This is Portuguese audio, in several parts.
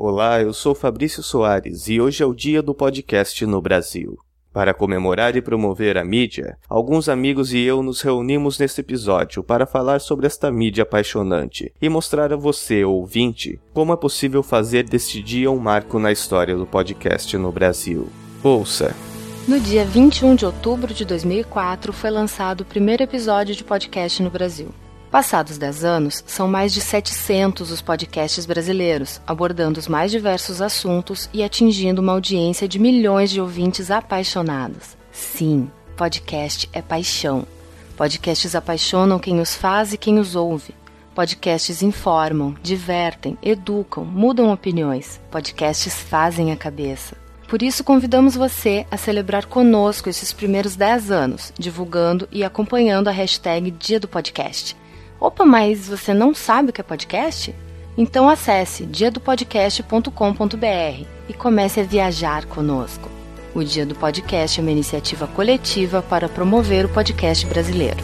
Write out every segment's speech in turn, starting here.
Olá, eu sou Fabrício Soares e hoje é o dia do podcast no Brasil. Para comemorar e promover a mídia, alguns amigos e eu nos reunimos neste episódio para falar sobre esta mídia apaixonante e mostrar a você, ouvinte, como é possível fazer deste dia um marco na história do podcast no Brasil. Ouça! No dia 21 de outubro de 2004 foi lançado o primeiro episódio de podcast no Brasil. Passados 10 anos, são mais de 700 os podcasts brasileiros, abordando os mais diversos assuntos e atingindo uma audiência de milhões de ouvintes apaixonados. Sim, podcast é paixão. Podcasts apaixonam quem os faz e quem os ouve. Podcasts informam, divertem, educam, mudam opiniões. Podcasts fazem a cabeça. Por isso, convidamos você a celebrar conosco esses primeiros 10 anos, divulgando e acompanhando a hashtag Dia do Podcast. Opa, mas você não sabe o que é podcast? Então acesse diadopodcast.com.br e comece a viajar conosco. O Dia do Podcast é uma iniciativa coletiva para promover o podcast brasileiro.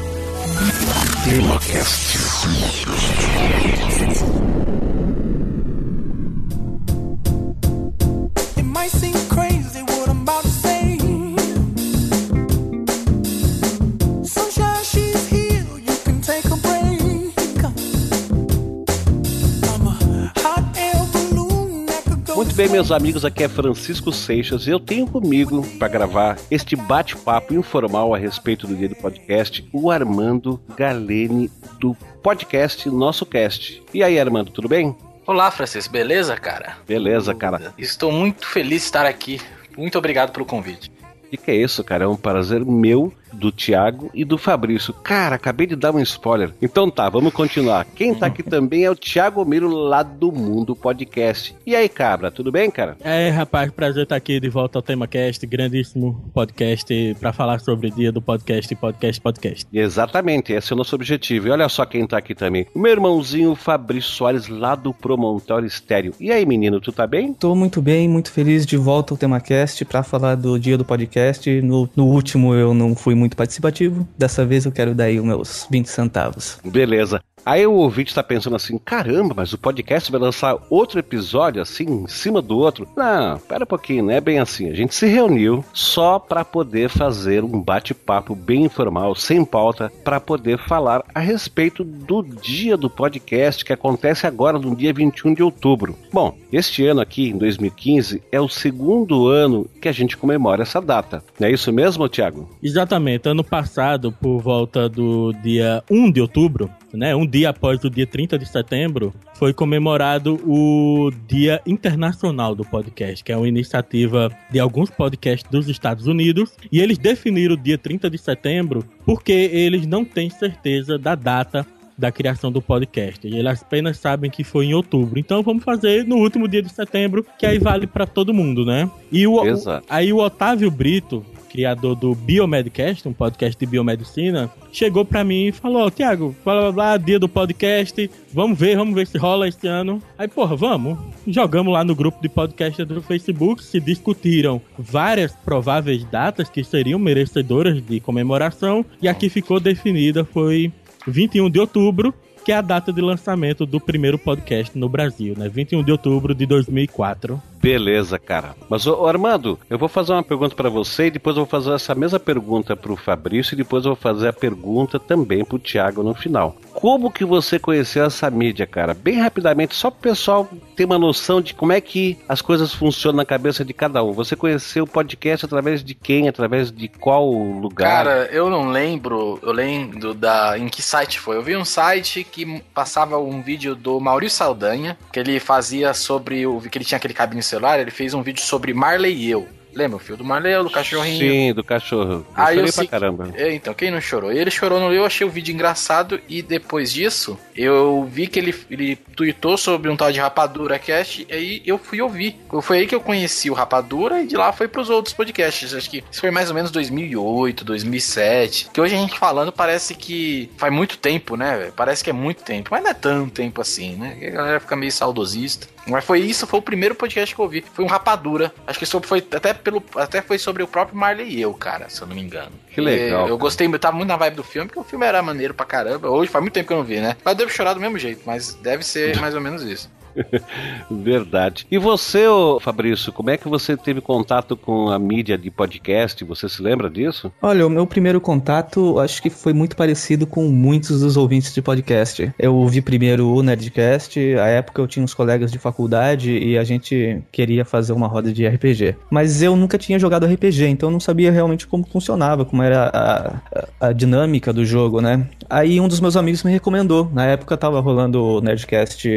Muito bem, meus amigos, aqui é Francisco Seixas e eu tenho comigo para gravar este bate-papo informal a respeito do dia do podcast o Armando Galene do podcast Nosso Cast. E aí, Armando, tudo bem? Olá, Francisco, beleza, cara? Beleza, cara. Estou muito feliz de estar aqui. Muito obrigado pelo convite. O que, que é isso, cara? É um prazer meu do Thiago e do Fabrício. Cara, acabei de dar um spoiler. Então tá, vamos continuar. Quem tá aqui também é o Thiago Miro, lá do Mundo Podcast. E aí, cabra, tudo bem, cara? É, rapaz, prazer estar aqui de volta ao Tema Cast, grandíssimo podcast para falar sobre o dia do podcast, podcast, podcast. Exatamente, esse é o nosso objetivo. E olha só quem tá aqui também. O meu irmãozinho Fabrício Soares, lá do Promontório Estéreo. E aí, menino, tu tá bem? Tô muito bem, muito feliz de volta ao Tema Cast para falar do dia do podcast. No, no último eu não fui muito muito participativo. Dessa vez eu quero dar aí os meus 20 centavos. Beleza. Aí o ouvinte está pensando assim: caramba, mas o podcast vai lançar outro episódio assim, em cima do outro? Não, pera um pouquinho, não é bem assim. A gente se reuniu só para poder fazer um bate-papo bem informal, sem pauta, para poder falar a respeito do dia do podcast que acontece agora no dia 21 de outubro. Bom, este ano aqui, em 2015, é o segundo ano que a gente comemora essa data. Não é isso mesmo, Tiago? Exatamente. Ano passado, por volta do dia 1 de outubro, né, um dia após o dia 30 de setembro, foi comemorado o Dia Internacional do Podcast, que é uma iniciativa de alguns podcasts dos Estados Unidos, e eles definiram o dia 30 de setembro porque eles não têm certeza da data da criação do podcast. Eles apenas sabem que foi em outubro. Então vamos fazer no último dia de setembro, que aí vale para todo mundo, né? E o, Exato. aí o Otávio Brito, criador do Biomedcast, um podcast de biomedicina, chegou para mim e falou: Tiago, blá blá blá, dia do podcast, vamos ver, vamos ver se rola este ano. Aí, porra, vamos. Jogamos lá no grupo de podcast do Facebook, se discutiram várias prováveis datas que seriam merecedoras de comemoração, e aqui ficou definida, foi 21 de outubro, que é a data de lançamento do primeiro podcast no Brasil, né? 21 de outubro de 2004. Beleza, cara. Mas, ô, Armando, eu vou fazer uma pergunta para você e depois eu vou fazer essa mesma pergunta pro Fabrício e depois eu vou fazer a pergunta também pro Thiago no final. Como que você conheceu essa mídia, cara? Bem rapidamente, só pro pessoal ter uma noção de como é que as coisas funcionam na cabeça de cada um. Você conheceu o podcast através de quem? Através de qual lugar? Cara, eu não lembro, eu lembro da em que site foi. Eu vi um site que passava um vídeo do Maurício Saldanha, que ele fazia sobre o que ele tinha aquele cabine celular, ele fez um vídeo sobre Marley e eu. Lembra o filme do Marley, do cachorrinho? Sim, do cachorro. Eu Aí eu pra caramba. É, então, quem não chorou? Ele chorou no eu achei o vídeo engraçado e depois disso, eu vi que ele, ele tweetou sobre um tal de Rapadura Cast e aí eu fui ouvir. Foi aí que eu conheci o Rapadura e de lá foi pros outros podcasts. Acho que isso foi mais ou menos 2008, 2007. Que hoje a gente falando parece que faz muito tempo, né? Parece que é muito tempo, mas não é tanto tempo assim, né? A galera fica meio saudosista. Mas foi isso, foi o primeiro podcast que eu ouvi. Foi um Rapadura. Acho que foi até pelo até foi sobre o próprio Marley e eu, cara, se eu não me engano. Que legal. Eu, eu gostei, eu tava muito na vibe do filme, porque o filme era maneiro pra caramba. Hoje faz muito tempo que eu não vi, né? Mas eu devo chorar do mesmo jeito, mas deve ser mais ou menos isso. Verdade. E você, Fabrício, como é que você teve contato com a mídia de podcast? Você se lembra disso? Olha, o meu primeiro contato acho que foi muito parecido com muitos dos ouvintes de podcast. Eu ouvi primeiro o Nerdcast, à época eu tinha uns colegas de faculdade e a gente queria fazer uma roda de RPG. Mas eu nunca tinha jogado RPG, então eu não sabia realmente como funcionava, como era a, a, a dinâmica do jogo, né? Aí um dos meus amigos me recomendou. Na época tava rolando o Nerdcast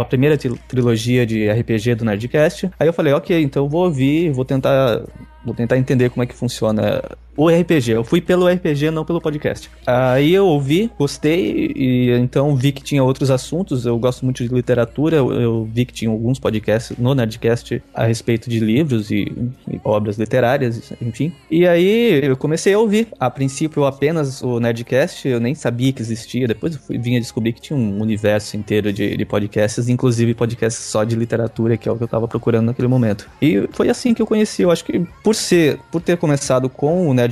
a primeira trilogia de RPG do Nerdcast. Aí eu falei, ok, então eu vou ouvir, vou tentar, vou tentar entender como é que funciona o RPG. Eu fui pelo RPG, não pelo podcast. Aí eu ouvi, gostei, e então vi que tinha outros assuntos. Eu gosto muito de literatura, eu, vi que tinha alguns podcasts no Nerdcast a respeito de livros e, e, obras literárias, enfim. E aí eu comecei a ouvir. A princípio, apenas o Nerdcast, eu nem sabia que existia. Depois eu vim a descobrir que tinha um universo inteiro de, de podcasts, inclusive podcasts só de literatura, que é o que eu tava procurando naquele momento. E foi assim que eu conheci. Eu acho que por ser, por ter começado com o Nerdcast,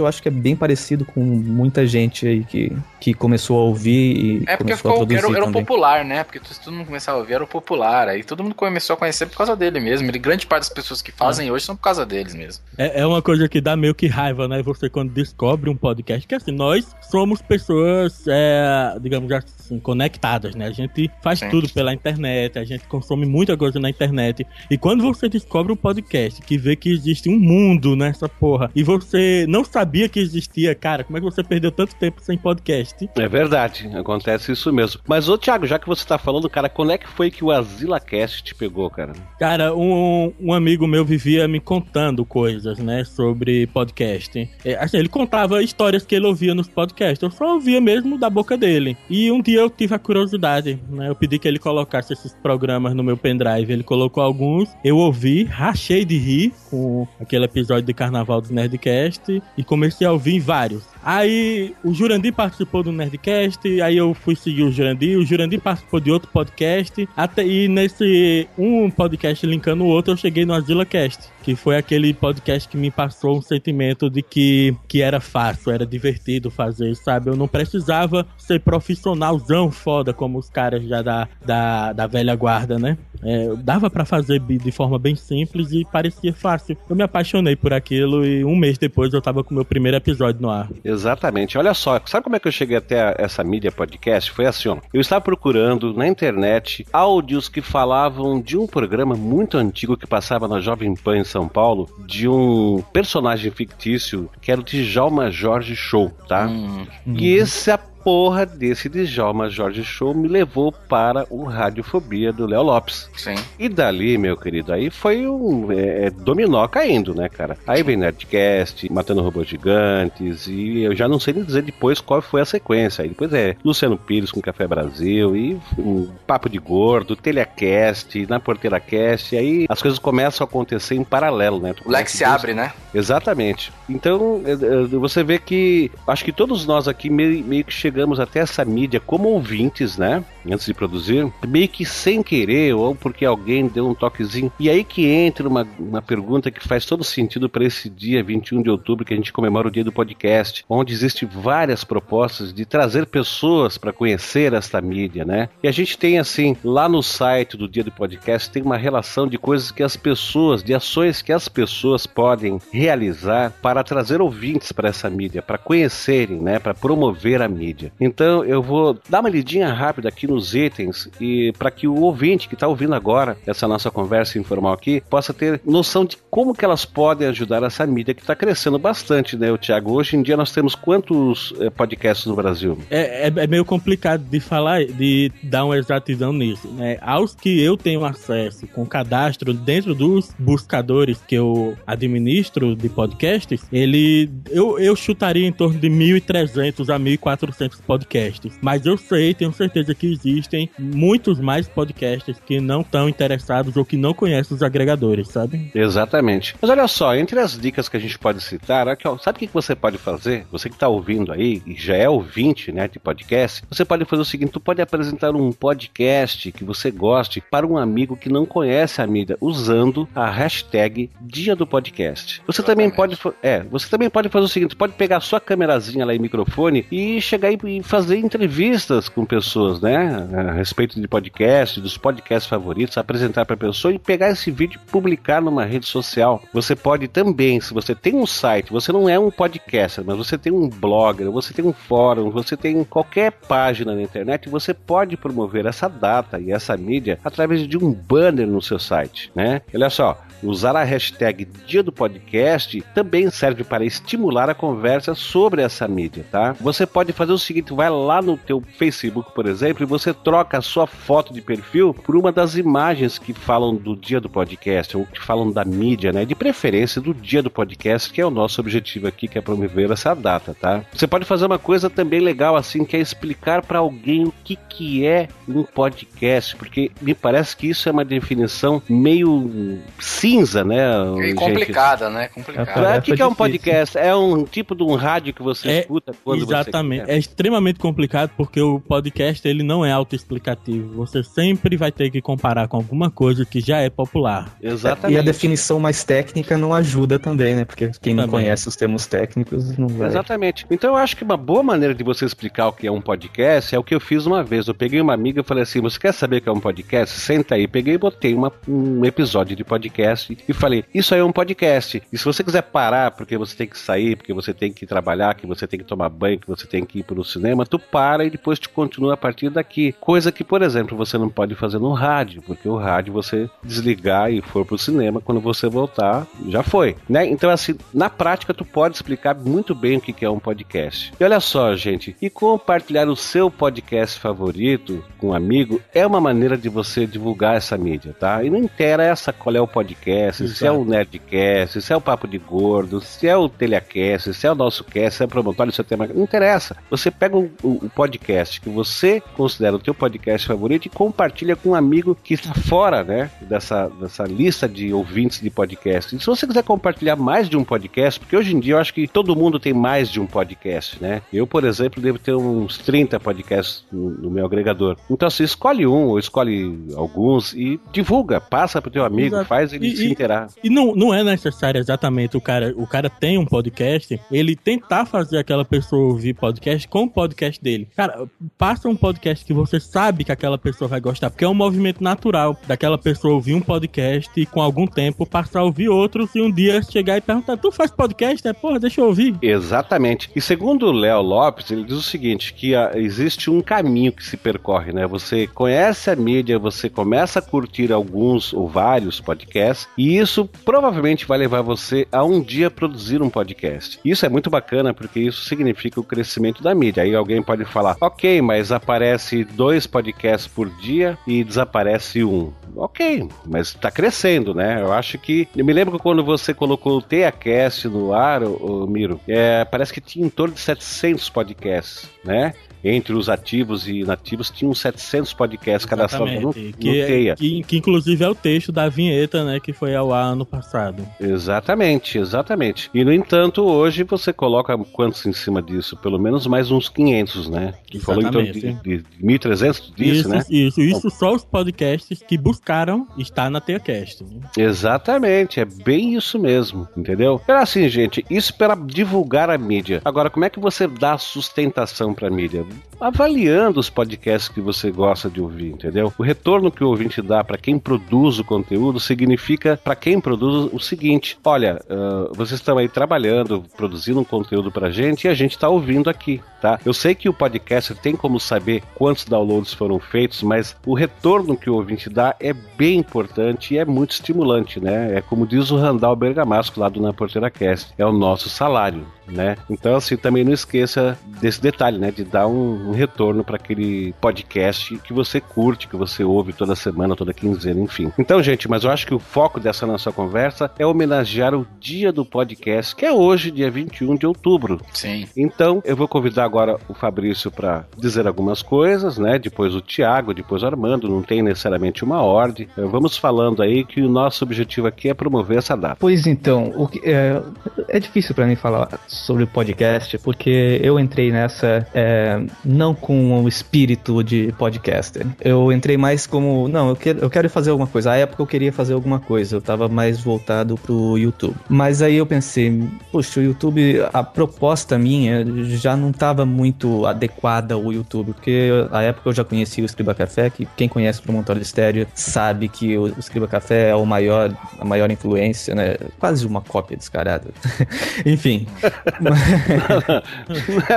eu acho que é bem parecido com muita gente aí que, que começou a ouvir e É porque começou a ficou, produzir era, era o popular, né? Porque se todo mundo começava a ouvir, era o popular. Aí todo mundo começou a conhecer por causa dele mesmo. E grande parte das pessoas que fazem hoje são por causa deles mesmo. É, é uma coisa que dá meio que raiva, né? Você quando descobre um podcast, que assim, nós somos pessoas, é, digamos assim, conectadas, né? A gente faz Sim. tudo pela internet, a gente consome muita coisa na internet. E quando você descobre um podcast que vê que existe um mundo nessa porra e você não sabia que existia, cara, como é que você perdeu tanto tempo sem podcast? É verdade, acontece isso mesmo. Mas, ô Thiago, já que você tá falando, cara, quando é que foi que o AsilaCast te pegou, cara? Cara, um, um amigo meu vivia me contando coisas, né, sobre podcast. É, assim, ele contava histórias que ele ouvia nos podcasts. Eu só ouvia mesmo da boca dele. E um dia eu tive a curiosidade, né? Eu pedi que ele colocasse esses programas no meu pendrive. Ele colocou alguns, eu ouvi, rachei de rir com aquele episódio de Carnaval do Nerdcast e comecei a vários. Aí o Jurandir participou do Nerdcast, aí eu fui seguir o Jurandir, o Jurandir participou de outro podcast, até e nesse um podcast linkando o outro, eu cheguei no AsilaCast, que foi aquele podcast que me passou um sentimento de que, que era fácil, era divertido fazer, sabe? Eu não precisava ser profissionalzão foda como os caras já da, da, da velha guarda, né? É, dava pra fazer de forma bem simples e parecia fácil. Eu me apaixonei por aquilo e um mês depois eu tava com o meu primeiro episódio no ar. Exatamente. Olha só, sabe como é que eu cheguei até essa mídia podcast? Foi assim, ó. Eu estava procurando na internet áudios que falavam de um programa muito antigo que passava na Jovem Pan em São Paulo, de um personagem fictício que era o Djalma Jorge Show, tá? Hum, E essa porra desse Djalma Jorge Show me levou para o Radiofobia do Léo Lopes. sim. E dali, meu querido, aí foi um é, é, dominó caindo, né, cara? Aí vem Nerdcast, Matando Robôs Gigantes, e eu já não sei nem dizer depois qual foi a sequência. Aí depois é Luciano Pires com Café Brasil, e um Papo de Gordo, Telecast, Na Porteira Cast, e aí as coisas começam a acontecer em paralelo, né? Tu O leque se abre, né? Exatamente. Então, é, é, você vê que acho que todos nós aqui meio, meio que chegamos até essa mídia como ouvintes, né? Antes de produzir, meio que sem querer, ou porque alguém deu um toquezinho. E aí que entra uma, uma pergunta que faz todo sentido para esse dia 21 de outubro, que a gente comemora o dia do podcast, onde existem várias propostas de trazer pessoas para conhecer esta mídia, né? E a gente tem assim, lá no site do dia do podcast, tem uma relação de coisas que as pessoas, de ações que as pessoas podem realizar para trazer ouvintes para essa mídia, para conhecerem, né, para promover a mídia. Então eu vou dar uma lidinha rápida aqui nos itens e para que o ouvinte que está ouvindo agora essa nossa conversa informal aqui possa ter noção de como que elas podem ajudar essa mídia que está crescendo bastante, né, o Thiago? Hoje em dia nós temos quantos eh, podcasts no Brasil? É, é, é meio complicado de falar, de dar uma exatidão nisso, né? Aos que eu tenho acesso com cadastro dentro dos buscadores que eu administro de podcasts, ele eu, eu chutaria em torno de 1.300 a 1.400 podcasts. Mas eu sei, tenho certeza que existem muitos mais podcasts que não estão interessados ou que não conhecem os agregadores, sabe? Exatamente. Mas olha só, entre as dicas que a gente pode citar, aqui, ó, sabe o que você pode fazer? Você que está ouvindo aí e já é ouvinte né, de podcast, você pode fazer o seguinte: tu pode apresentar um podcast que você goste para um amigo que não conhece a mídia, usando a hashtag Dia do Podcast. Você também pode, é, você também pode fazer o seguinte: pode pegar a sua câmerazinha lá e microfone e chegar e e, fazer entrevistas com pessoas, né? A respeito de podcast, dos podcasts favoritos, apresentar para a pessoa e pegar esse vídeo e publicar numa rede social. Você pode também, se você tem um site, você não é um podcaster, mas você tem um blogger, você tem um fórum, você tem qualquer página na internet, você pode promover essa data e essa mídia através de um banner no seu site, né? Olha só, Usar a hashtag Dia do Podcast também serve para estimular a conversa sobre essa mídia, tá? Você pode fazer o seguinte, vai lá no teu Facebook, por exemplo, e você troca a sua foto de perfil por uma das imagens que falam do Dia do Podcast, ou que falam da mídia, né? De preferência do Dia do Podcast, que é o nosso objetivo aqui, que é promover essa data, tá? Você pode fazer uma coisa também legal assim, que é explicar para alguém o que que é um podcast, porque me parece que isso é uma definição meio cinza, né? E complicada, né? Complicada. É, o que, que é um podcast? É um tipo de um rádio que você é, escuta quando exatamente. você É extremamente complicado porque o podcast ele não é autoexplicativo. Você sempre vai ter que comparar com alguma coisa que já é popular. Exatamente. E a definição mais técnica não ajuda também, né? Porque quem também. não conhece os termos técnicos não vai. Exatamente. Então eu acho que uma boa maneira de você explicar o que é um podcast é o que eu fiz uma vez. Eu peguei uma amiga e falei assim: você quer saber o que é um podcast? Senta aí. Peguei e botei uma, um episódio de podcast podcast e falei: Isso aí é um podcast. E se você quiser parar porque você tem que sair, porque você tem que trabalhar, que você tem que tomar banho, que você tem que ir para o cinema, tu para e depois te continua a partir daqui. Coisa que, por exemplo, você não pode fazer no rádio, porque o rádio você desligar e for para o cinema, quando você voltar, já foi. Né? Então, assim, na prática, tu pode explicar muito bem o que é um podcast. E olha só, gente, e compartilhar o seu podcast favorito com um amigo é uma maneira de você divulgar essa mídia, tá? E não interessa qual é o podcast Exato. se é o Nerdcast, se é o Papo de Gordo, se é o Telecast, se é o nosso cast, se é o promotório, se é o tema. Não interessa. Você pega o, o, podcast que você considera o teu podcast favorito e compartilha com um amigo que está fora, né? Dessa, dessa lista de ouvintes de podcast. E se você quiser compartilhar mais de um podcast, porque hoje em dia eu acho que todo mundo tem mais de um podcast, né? Eu, por exemplo, devo ter uns 30 podcasts no, no meu agregador. Então, você escolhe um ou escolhe alguns e divulga, passa pro teu amigo, Exato. faz ele se inteirar. E não, não é necessário exatamente o cara, o cara tem um podcast, ele tentar fazer aquela pessoa ouvir podcast com o podcast dele. Cara, passa um podcast que você sabe que aquela pessoa vai gostar, porque é um movimento natural daquela pessoa ouvir um podcast e com algum tempo passar a ouvir outros e um dia chegar e perguntar: Tu faz podcast? É, porra, deixa eu ouvir. Exatamente. E segundo o Léo Lopes, ele diz o seguinte: que ah, existe um caminho que se percorre, né? Você conhece a mídia, você começa a curtir alguns ou vários podcasts e isso provavelmente vai levar você a um dia produzir um podcast. Isso é muito bacana porque isso significa o crescimento da mídia. Aí alguém pode falar, ok, mas aparece dois podcasts por dia e desaparece um. Ok, mas está crescendo, né? Eu acho que. Eu me lembro que quando você colocou o TeaCast no ar, Miro, é, parece que tinha em torno de 700 podcasts, né? entre os ativos e inativos, tinham 700 podcasts cadastrados no, que, no Teia. Que, que, inclusive é o texto da vinheta, né, que foi ao ar ano passado. Exatamente, exatamente. E no entanto, hoje você coloca quantos em cima disso? Pelo menos mais uns 500, né? Que falou então de, de, de 1.300 disso, isso, né? Isso, isso só os podcasts que buscaram estar na TeiaCast. Né? Exatamente, é bem isso mesmo, entendeu? Era assim, gente, isso para divulgar a mídia. Agora, como é que você dá sustentação para a mídia? Avaliando os podcasts que você gosta de ouvir, entendeu? O retorno que o ouvinte dá para quem produz o conteúdo significa para quem produz o seguinte: olha, uh, vocês estão aí trabalhando, produzindo um conteúdo para gente e a gente está ouvindo aqui, tá? Eu sei que o podcast tem como saber quantos downloads foram feitos, mas o retorno que o ouvinte dá é bem importante e é muito estimulante, né? É como diz o Randall Bergamasco lá do Na Porteira Cast, é o nosso salário, né? Então, assim, também não esqueça desse detalhe, né? De dar um, um retorno para aquele podcast que você curte, que você ouve toda semana, toda quinzena, enfim. Então, gente, mas eu acho que o foco dessa nossa conversa é homenagear o dia do podcast, que é hoje, dia 21 de outubro. Sim. Então, eu vou convidar agora o Fabrício para dizer algumas coisas, né? Depois o Tiago, depois o Armando, não tem necessariamente uma ordem. Vamos falando aí que o nosso objetivo aqui é promover essa data. Pois então, o que, é, é difícil para mim falar sobre podcast, porque eu entrei nessa é, não com o espírito de podcaster. Eu entrei mais como, não, eu quero, eu quero fazer alguma coisa. À época eu queria fazer alguma coisa, eu tava mais voltado pro YouTube. Mas aí eu pensei, poxa, o YouTube, a proposta minha já não tava muito adequada ao YouTube, porque à época eu já conhecia o Escriba Café, que quem conhece o Promontório Estéreo sabe que o Escriba Café é o maior, a maior influência, né? Quase uma cópia descarada. Enfim.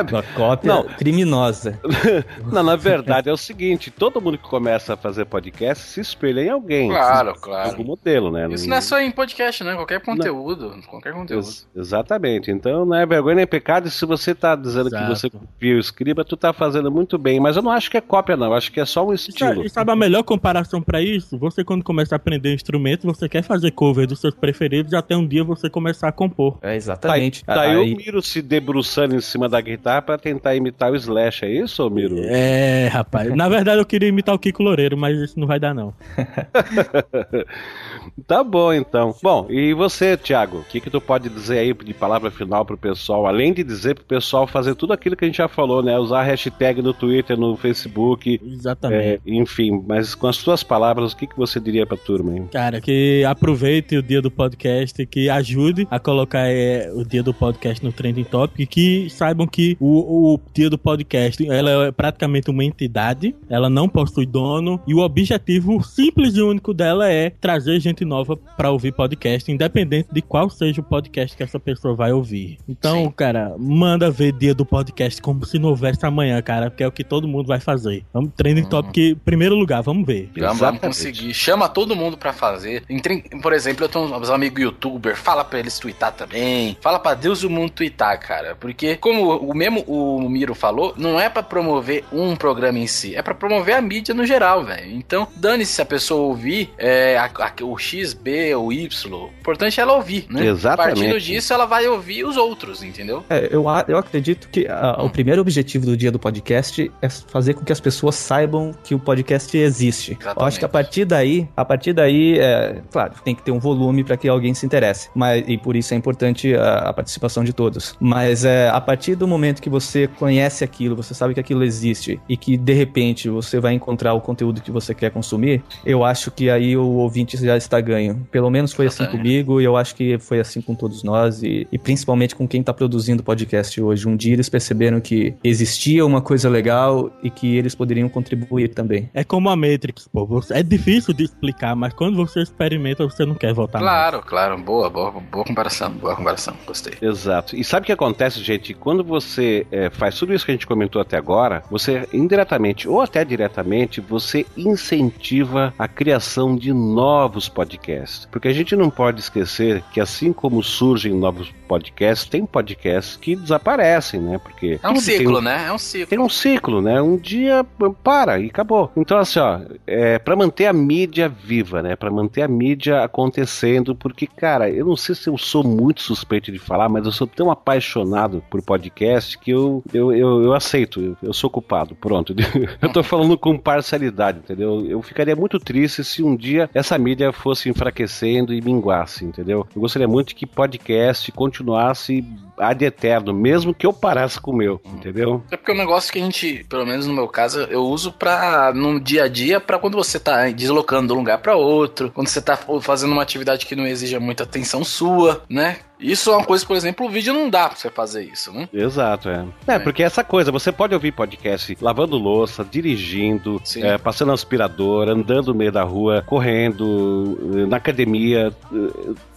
Uma cópia não. criminosa. não, na verdade é o seguinte, todo mundo que começa a fazer podcast se espelha em alguém. Claro, claro. Algum modelo, né? Isso não é só em podcast, né? Qualquer conteúdo. Não. Qualquer conteúdo. Ex exatamente. Então não é vergonha nem pecado. E se você tá dizendo Exato. que você copia o escriba, tu tá fazendo muito bem. Mas eu não acho que é cópia, não. Eu acho que é só um estilo. E sabe a melhor comparação para isso? Você, quando começa a aprender instrumento, você quer fazer cover dos seus preferidos e até um dia você começar a compor. É, exatamente. Tá, tá aí o Miro se debruçando em cima da guitarra para tentar imitar o Slash, é isso, Miro? É, rapaz. Na verdade, eu queria imitar o Kiko Loureiro, mas isso não vai dar, não. tá bom, então. Bom, e você, Thiago? O que, que tu pode dizer aí de palavra final pro pessoal? Além de dizer pro pessoal fazer tudo aquilo que a gente já falou, né? Usar hashtag no Twitter, no Facebook. Exatamente. É, enfim, mas com as suas palavras, o que, que você diria pra turma, hein? Cara, que aproveite o dia do podcast, que ajude a colocar é, o dia do podcast no Trending Topic, que saibam que o, o dia do podcast, ela é praticamente uma entidade, ela não possui dono, e o objetivo simples e único dela é trazer gente nova para ouvir podcast, independente de qual seja o podcast que essa pessoa vai ouvir. Então, Sim. cara, manda ver dia do podcast como se não houvesse amanhã, cara, porque é o que todo mundo vai fazer. Vamos, trending uhum. topic, primeiro lugar, vamos ver. Vamos, vamos conseguir. Chama todo mundo para fazer. Entre, por exemplo, eu tenho uns amigos youtuber, fala para eles twittar também. Fala para Deus o mundo twittar, cara. Porque, como o mesmo o Miro falou, não é para promover um programa em si, é para promover a mídia no geral, velho. Então, dane-se se a pessoa ouvir é, a, a, o X, B ou Y. O importante é ela ouvir, né? Exatamente. A partir disso, ela vai ouvir os outros, entendeu? É, eu, eu acredito que a, o primeiro objetivo do dia do podcast é fazer com que as pessoas saibam que o podcast existe. Exatamente. Eu acho que a partir daí, a partir daí, é, claro, tem que ter um volume para que alguém se interesse. Mas, e por isso é importante a, a participação de todos. Mas é, a partir do momento que você conhece aquilo, você sabe que aquilo existe e que de repente você vai encontrar o conteúdo que você quer consumir, eu acho que aí o ouvinte já está ganho. Pelo menos foi assim comigo e eu acho que foi assim com todos nós e, e principalmente com quem está produzindo podcast hoje. Um dia eles perceberam que existia uma coisa legal e que eles poderiam contribuir também. É como a Matrix, pô. É difícil de explicar, mas quando você experimenta, você não quer voltar Claro, mais. claro. Boa, boa, boa comparação. Boa comparação. Gostei. Exato. E sabe o que acontece, gente? Quando você é, faz tudo isso que a gente comentou até agora, você indiretamente ou até diretamente, você incentiva a criação de novos podcasts. Porque a gente não pode esquecer que assim como surgem novos podcasts, tem podcasts que desaparecem, né? Porque é um ciclo, um, né? É um ciclo. Tem um ciclo, né? Um dia para e acabou. Então assim, ó, é para manter a mídia viva, né? Para manter a mídia acontecendo, porque cara, eu não sei se eu sou muito suspeito de falar, mas eu sou tão apaixonado por podcast que eu eu, eu, eu aceito, eu, eu sou culpado, pronto. eu tô falando com parcialidade, entendeu? Eu ficaria muito triste se um dia essa mídia fosse enfraquecendo e minguasse, entendeu? Eu gostaria muito que podcast continuasse continuasse ad eterno, mesmo que eu parasse com o meu, entendeu? É porque é um negócio que a gente, pelo menos no meu caso, eu uso pra, no dia a dia, pra quando você tá deslocando de um lugar para outro, quando você tá fazendo uma atividade que não exija muita atenção sua, né? Isso é uma coisa, por exemplo, o vídeo não dá pra você fazer isso, né? Exato, é. É, é. porque essa coisa, você pode ouvir podcast lavando louça, dirigindo, é, passando aspirador, andando no meio da rua, correndo, na academia.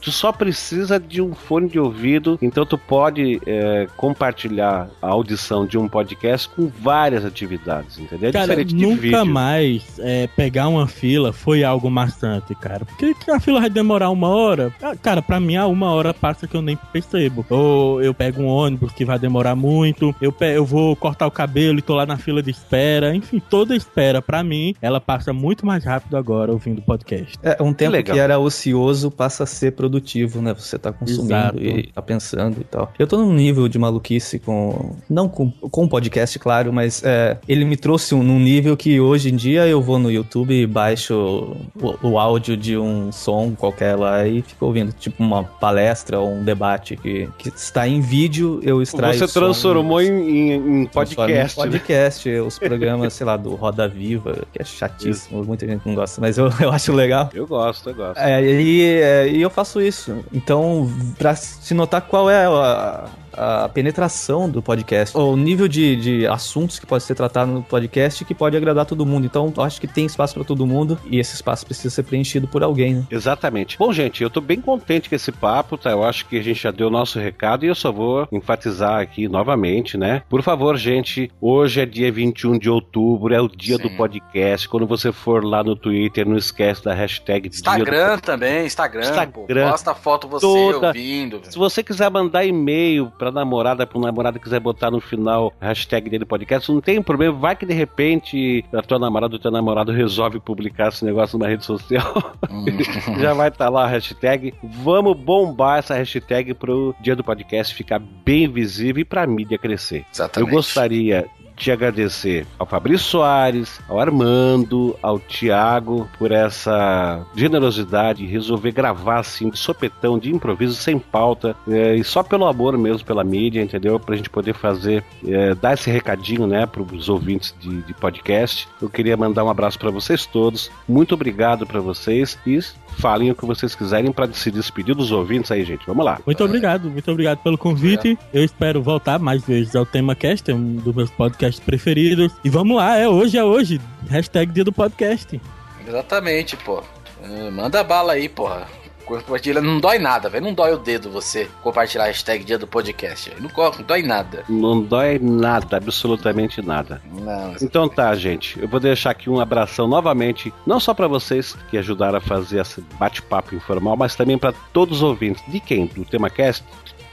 Tu só precisa de um fone de ouvido, então tu pode é, compartilhar a audição de um podcast com várias atividades, entendeu? É cara, nunca mais é, pegar uma fila foi algo maçante, cara. Porque a fila vai demorar uma hora. Ah, cara, pra mim, a uma hora passa que eu nem percebo. Ou eu pego um ônibus que vai demorar muito, eu, eu vou cortar o cabelo e tô lá na fila de espera. Enfim, toda espera, pra mim, ela passa muito mais rápido agora ouvindo podcast. É, um tempo que, que era ocioso passa a ser produtivo, né? Você tá consumindo Exato. e tá pensando e tal. Eu Eu tô num nível de maluquice com. Não com, com podcast, claro, mas é, ele me trouxe um, num nível que hoje em dia eu vou no YouTube e baixo o, o áudio de um som qualquer lá e fico ouvindo, tipo uma palestra ou um debate que, que está em vídeo, eu extraio. Você transformou em, em, em podcast. Em podcast, né? os programas, sei lá, do Roda Viva, que é chatíssimo, Isso. muita gente não gosta, mas eu, eu acho legal. Eu gosto, eu gosto. É, e, é, e eu faço isso. Então, pra se notar qual é a, a penetração do podcast, o nível de, de assuntos que pode ser tratado no podcast que pode agradar todo mundo. Então, eu acho que tem espaço para todo mundo e esse espaço precisa ser preenchido por alguém, né? Exatamente. Bom, gente, eu tô bem contente com esse papo, tá? Eu acho que a gente já deu o nosso recado e eu só vou enfatizar aqui novamente, né? Por favor, gente, hoje é dia 21 de outubro, é o dia Sim. do podcast. Quando você for lá no Twitter, não esquece da hashtag Instagram do... também, Instagram, Instagram. Pô, posta foto você toda... ouvindo. Se você quiser mandar e-mail pra namorada, pro namorado quiser botar no final a hashtag dele podcast, não tem problema. Vai que de repente a tua namorada ou teu namorado resolve publicar esse negócio numa rede social. Hum. Já vai estar tá lá a hashtag. Vamos bombar essa hashtag pro dia do podcast ficar bem visível e pra mídia crescer. Exatamente. Eu gostaria te agradecer ao Fabrício Soares, ao Armando, ao Tiago por essa generosidade, resolver gravar assim de sopetão, de improviso, sem pauta, é, e só pelo amor mesmo pela mídia, entendeu? Pra gente poder fazer, é, dar esse recadinho, né, pros ouvintes de, de podcast. Eu queria mandar um abraço para vocês todos, muito obrigado para vocês e falem o que vocês quiserem para se despedir dos ouvintes aí, gente. Vamos lá. Muito obrigado, muito obrigado pelo convite. Eu espero voltar mais vezes ao Tema Cast, um dos meus podcasts preferidos. E vamos lá, é hoje, é hoje. Hashtag dia do podcast. Exatamente, pô. É, manda bala aí, porra. Compartilha, não dói nada, velho. Não dói o dedo você compartilhar a hashtag dia do podcast. Não, não dói nada. Não dói nada, absolutamente nada. Não. Então tá, gente. Eu vou deixar aqui um abração novamente, não só para vocês que ajudaram a fazer esse bate-papo informal, mas também para todos os ouvintes. De quem? Do TemaCast?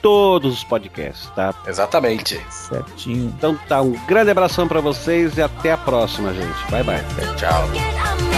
Todos os podcasts, tá? Exatamente. Certinho. Então tá, um grande abração para vocês e até a próxima, gente. Bye bye. Tchau.